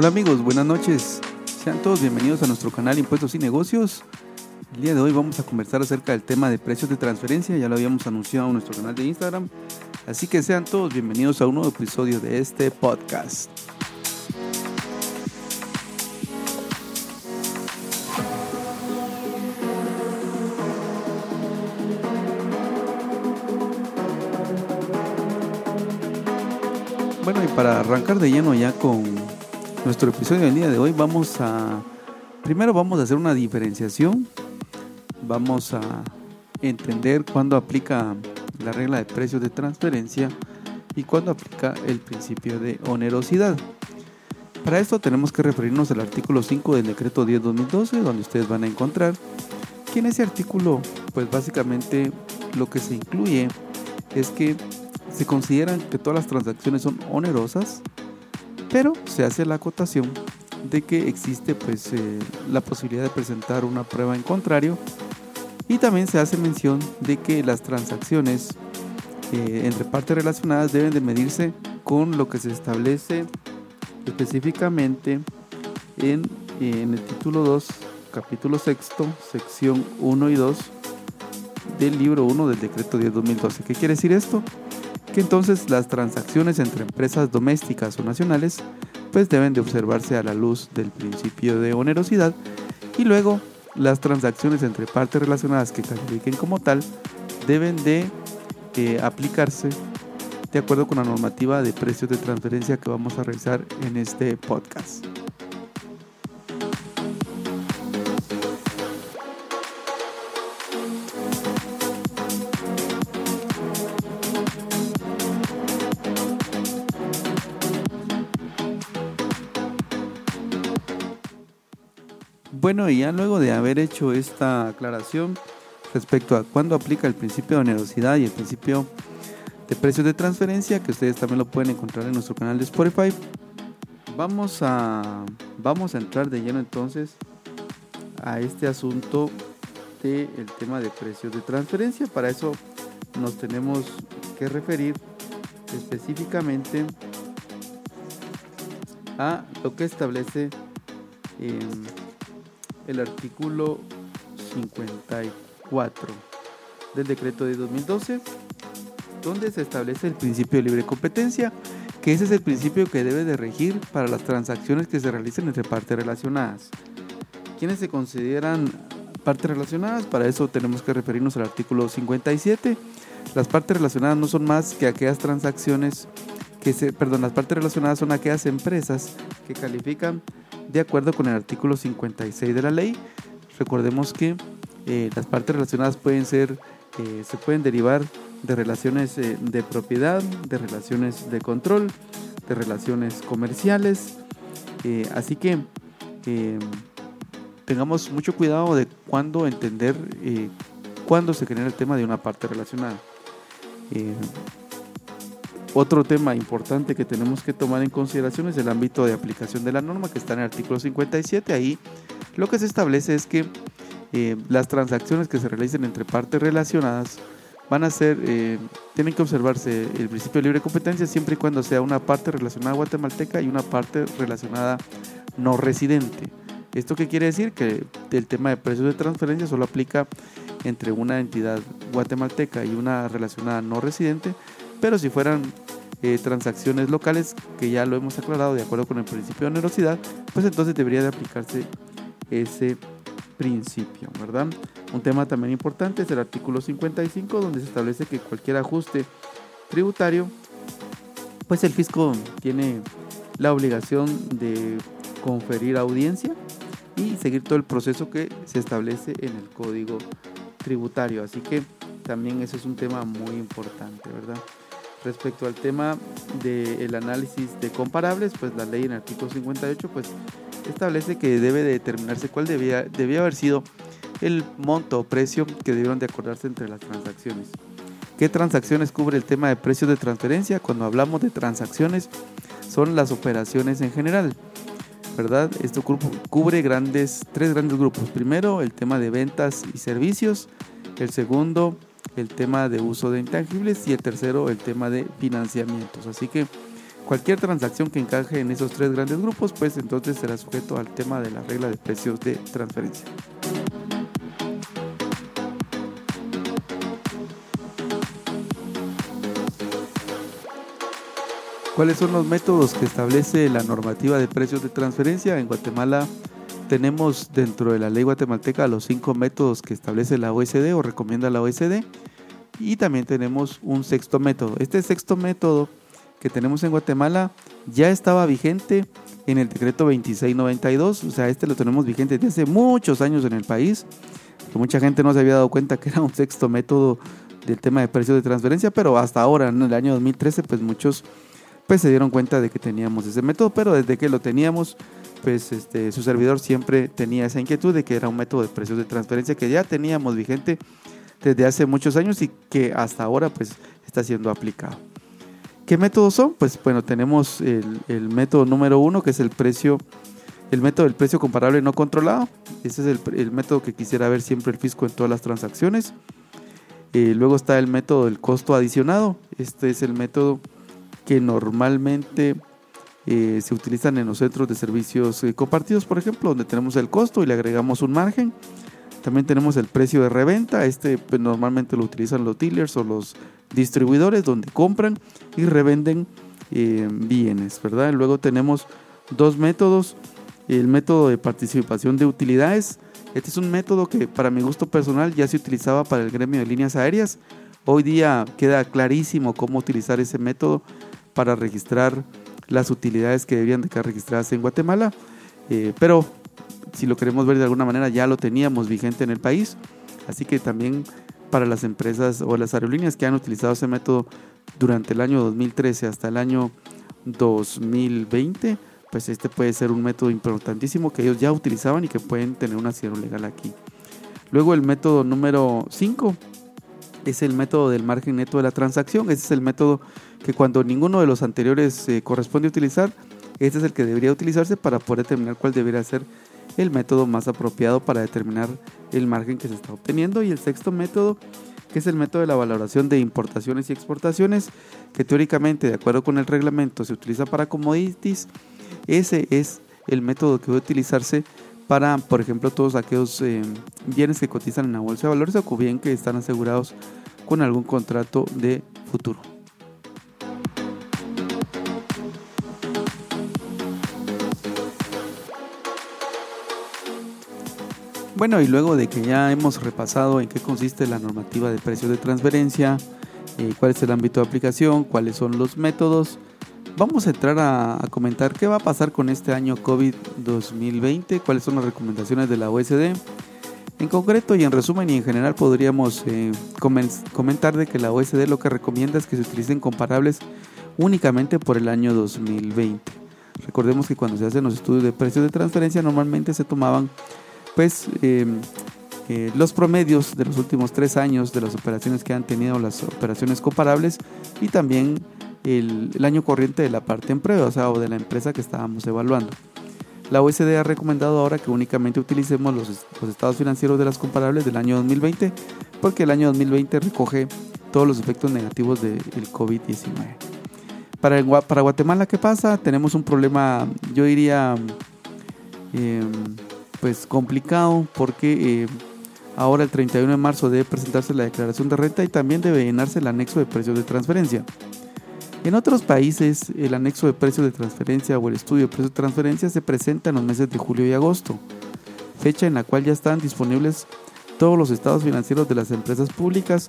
Hola amigos, buenas noches. Sean todos bienvenidos a nuestro canal Impuestos y Negocios. El día de hoy vamos a conversar acerca del tema de precios de transferencia, ya lo habíamos anunciado en nuestro canal de Instagram. Así que sean todos bienvenidos a un nuevo episodio de este podcast. Bueno, y para arrancar de lleno ya con nuestro episodio del día de hoy, vamos a. Primero vamos a hacer una diferenciación. Vamos a entender cuándo aplica la regla de precios de transferencia y cuándo aplica el principio de onerosidad. Para esto tenemos que referirnos al artículo 5 del decreto 10-2012, donde ustedes van a encontrar que en ese artículo, pues básicamente lo que se incluye es que se consideran que todas las transacciones son onerosas, pero se hace la acotación de que existe pues eh, la posibilidad de presentar una prueba en contrario y también se hace mención de que las transacciones eh, entre partes relacionadas deben de medirse con lo que se establece específicamente en, en el título 2, capítulo 6, sección 1 y 2 del libro 1 del decreto 10-2012. ¿Qué quiere decir esto? Que entonces las transacciones entre empresas domésticas o nacionales pues deben de observarse a la luz del principio de onerosidad y luego las transacciones entre partes relacionadas que califiquen como tal deben de eh, aplicarse de acuerdo con la normativa de precios de transferencia que vamos a revisar en este podcast. Bueno, y ya luego de haber hecho esta aclaración respecto a cuándo aplica el principio de onerosidad y el principio de precios de transferencia, que ustedes también lo pueden encontrar en nuestro canal de Spotify, vamos a, vamos a entrar de lleno entonces a este asunto del tema de precios de transferencia. Para eso nos tenemos que referir específicamente a lo que establece el artículo 54 del decreto de 2012, donde se establece el principio de libre competencia, que ese es el principio que debe de regir para las transacciones que se realicen entre partes relacionadas. ¿Quiénes se consideran partes relacionadas? Para eso tenemos que referirnos al artículo 57. Las partes relacionadas no son más que aquellas transacciones que se, perdón, las partes relacionadas son aquellas empresas que califican de acuerdo con el artículo 56 de la ley. Recordemos que eh, las partes relacionadas pueden ser, eh, se pueden derivar de relaciones eh, de propiedad, de relaciones de control, de relaciones comerciales. así que tengamos mucho cuidado de cuándo entender cuándo se genera el tema de una parte relacionada. Otro tema importante que tenemos que tomar en consideración es el ámbito de aplicación de la norma que está en el artículo 57. Ahí lo que se establece es que eh, las transacciones que se realicen entre partes relacionadas van a ser, eh, tienen que observarse el principio de libre competencia siempre y cuando sea una parte relacionada guatemalteca y una parte relacionada no residente. ¿Esto qué quiere decir? Que el tema de precios de transferencia solo aplica entre una entidad guatemalteca y una relacionada no residente, pero si fueran eh, transacciones locales, que ya lo hemos aclarado de acuerdo con el principio de onerosidad, pues entonces debería de aplicarse ese principio, ¿verdad? Un tema también importante es el artículo 55, donde se establece que cualquier ajuste tributario, pues el fisco tiene la obligación de conferir audiencia y seguir todo el proceso que se establece en el código tributario. Así que también ese es un tema muy importante, ¿verdad? Respecto al tema del análisis de comparables, pues la ley en el artículo 58 pues establece que debe determinarse cuál debía, debía haber sido el monto o precio que debieron de acordarse entre las transacciones. ¿Qué transacciones cubre el tema de precios de transferencia? Cuando hablamos de transacciones son las operaciones en general, ¿verdad? Esto cubre grandes, tres grandes grupos. Primero, el tema de ventas y servicios. El segundo, el tema de uso de intangibles y el tercero el tema de financiamientos. Así que Cualquier transacción que encaje en esos tres grandes grupos, pues entonces será sujeto al tema de la regla de precios de transferencia. ¿Cuáles son los métodos que establece la normativa de precios de transferencia? En Guatemala tenemos dentro de la ley guatemalteca los cinco métodos que establece la OSD o recomienda la OSD y también tenemos un sexto método. Este sexto método que tenemos en Guatemala ya estaba vigente en el decreto 2692, o sea, este lo tenemos vigente desde hace muchos años en el país, mucha gente no se había dado cuenta que era un sexto método del tema de precios de transferencia, pero hasta ahora, en el año 2013, pues muchos pues se dieron cuenta de que teníamos ese método, pero desde que lo teníamos, pues este, su servidor siempre tenía esa inquietud de que era un método de precios de transferencia que ya teníamos vigente desde hace muchos años y que hasta ahora pues está siendo aplicado. ¿Qué métodos son? Pues bueno, tenemos el, método número uno que es el precio, el método del precio comparable no controlado. Ese es el, método que quisiera ver siempre el fisco en todas las transacciones. Eh, luego está el método del costo adicionado. Este es el método que normalmente eh, se utilizan en los centros de servicios eh, compartidos, por ejemplo, donde tenemos el costo y le agregamos un margen. También tenemos el precio de reventa, este pues, normalmente lo utilizan los dealers o los distribuidores donde compran y revenden eh, bienes, ¿verdad? Luego tenemos dos métodos, el método de participación de utilidades. Este es un método que para mi gusto personal ya se utilizaba para el gremio de líneas aéreas. Hoy día queda clarísimo cómo utilizar ese método para registrar las utilidades que debían de quedar registradas en Guatemala. Eh, pero si lo queremos ver de alguna manera, ya lo teníamos vigente en el país. Así que también para las empresas o las aerolíneas que han utilizado ese método durante el año 2013 hasta el año 2020, pues este puede ser un método importantísimo que ellos ya utilizaban y que pueden tener un asidero legal aquí. Luego el método número 5 es el método del margen neto de la transacción. Ese es el método que cuando ninguno de los anteriores eh, corresponde utilizar, este es el que debería utilizarse para poder determinar cuál debería ser el método más apropiado para determinar el margen que se está obteniendo. Y el sexto método, que es el método de la valoración de importaciones y exportaciones, que teóricamente, de acuerdo con el reglamento, se utiliza para commodities. Ese es el método que debe utilizarse para, por ejemplo, todos aquellos eh, bienes que cotizan en la bolsa de valores o bien que están asegurados con algún contrato de futuro. Bueno, y luego de que ya hemos repasado en qué consiste la normativa de precios de transferencia, eh, cuál es el ámbito de aplicación, cuáles son los métodos, vamos a entrar a, comentar qué va a pasar con este año COVID 2020, cuáles son las recomendaciones de la OSD. En concreto y en resumen y en general podríamos eh, comentar de que la OSD lo que recomienda es que se utilicen comparables únicamente por el año 2020. Recordemos que cuando se hacen los estudios de precios de transferencia normalmente se tomaban pues eh, eh, los promedios de los últimos tres años de las operaciones que han tenido las operaciones comparables y también el, año corriente de la parte en prueba, o de la empresa que estábamos evaluando. La OECD ha recomendado ahora que únicamente utilicemos los, estados financieros de las comparables del año 2020, porque el año 2020 recoge todos los efectos negativos del COVID-19. Para, para Guatemala, ¿qué pasa? Tenemos un problema, yo diría, em, pues complicado, porque eh, ahora el 31 de marzo debe presentarse la declaración de renta y también debe llenarse el anexo de precios de transferencia. En otros países, el anexo de precios de transferencia o el estudio de precios de transferencia se presenta en los meses de julio y agosto, fecha en la cual ya están disponibles todos los estados financieros de las empresas públicas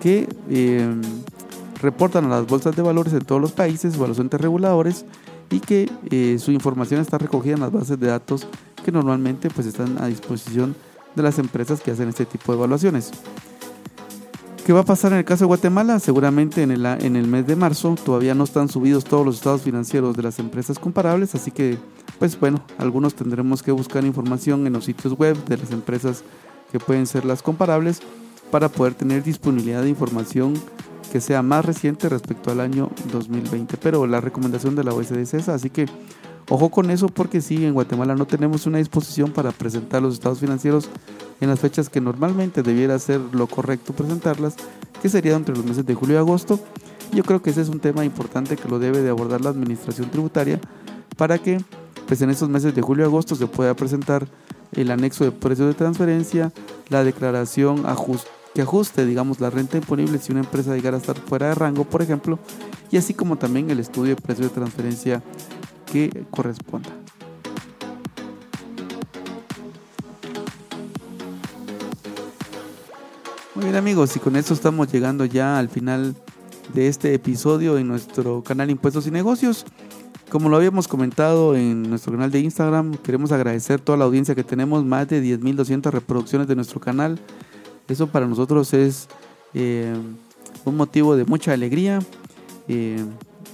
que em, reportan a las bolsas de valores en todos los países o a los entes reguladores y que eh, su información está recogida en las bases de datos que normalmente pues, están a disposición de las empresas que hacen este tipo de evaluaciones. ¿Qué va a pasar en el caso de Guatemala? Seguramente en el, en el mes de marzo todavía no están subidos todos los estados financieros de las empresas comparables, así que, pues bueno, algunos tendremos que buscar información en los sitios web de las empresas que pueden ser las comparables para poder tener disponibilidad de información que sea más reciente respecto al año 2020. Pero la recomendación de la OSD es esa, así que ojo con eso porque sí, en Guatemala no tenemos una disposición para presentar los estados financieros en las fechas que normalmente debiera ser lo correcto presentarlas, que sería entre los meses de julio y agosto. Yo creo que ese es un tema importante que lo debe de abordar la administración tributaria para que pues en estos meses de julio y agosto se pueda presentar el anexo de precios de transferencia, la declaración que ajuste, digamos, la renta imponible si una empresa llegara a estar fuera de rango, por ejemplo, y así como también el estudio de precios de transferencia corresponda. Muy bien amigos, y con esto estamos llegando ya al final de este episodio en nuestro canal Impuestos y Negocios. Como lo habíamos comentado en nuestro canal de Instagram, queremos agradecer toda la audiencia que tenemos, más de 10.200 reproducciones de nuestro canal. Eso para nosotros es eh, un motivo de mucha alegría eh,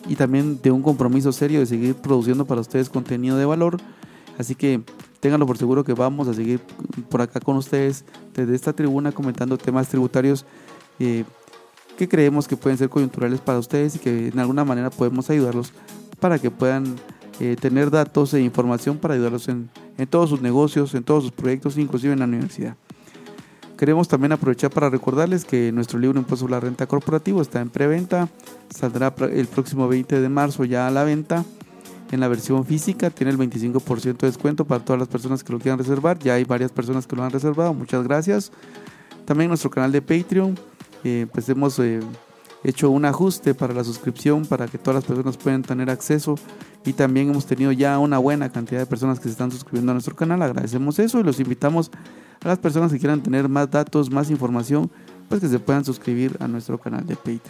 y también de un compromiso serio de seguir produciendo para ustedes contenido de valor. Así que ténganlo por seguro que vamos a seguir por acá con ustedes desde esta tribuna comentando temas tributarios eh, que creemos que pueden ser coyunturales para ustedes y que en alguna manera podemos ayudarlos para que puedan eh, tener datos e información para ayudarlos en, en todos sus negocios, en todos sus proyectos, inclusive en la universidad. Queremos también aprovechar para recordarles que nuestro libro Impuesto sobre la Renta Corporativo está en preventa, saldrá el próximo 20 de marzo ya a la venta en la versión física tiene el 25% de descuento para todas las personas que lo quieran reservar. Ya hay varias personas que lo han reservado. Muchas gracias. También nuestro canal de Patreon, eh, pues eh, hecho un ajuste para la suscripción para que todas las personas puedan tener acceso. Y también hemos tenido ya una buena cantidad de personas que se están suscribiendo a nuestro canal. Agradecemos eso y los invitamos a las personas que quieran tener más datos, más información, pues que se puedan suscribir a nuestro canal de Patreon.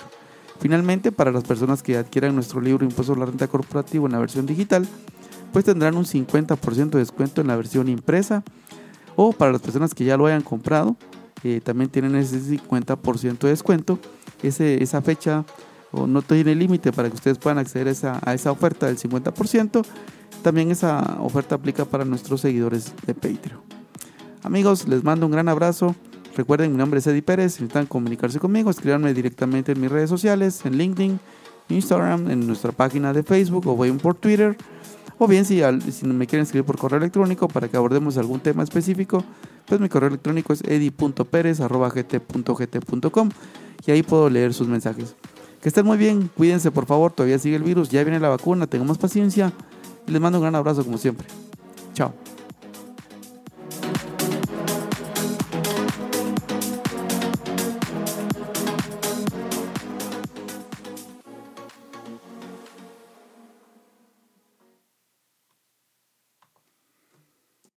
Finalmente, para las personas que adquieran nuestro libro Impuesto a la Renta Corporativa en la versión digital, pues tendrán un 50% de descuento en la versión impresa. O para las personas que ya lo hayan comprado, eh, también tienen ese 50% de descuento. Esa fecha o no tiene límite para que ustedes puedan acceder a esa, a esa oferta del 50%. También esa oferta aplica para nuestros seguidores de Patreon. Amigos, les mando un gran abrazo. Recuerden, mi nombre es Eddie Pérez. Si necesitan comunicarse conmigo, escríbanme directamente en mis redes sociales, en LinkedIn, Instagram, en nuestra página de Facebook o bien por Twitter. O bien si, si me quieren escribir por correo electrónico para que abordemos algún tema específico, pues mi correo electrónico es edi.perez.gt.gt.com y ahí puedo leer sus mensajes. Que estén muy bien, cuídense por favor, todavía sigue el virus, ya viene la vacuna, tengamos paciencia les mando un gran abrazo como siempre. Chao.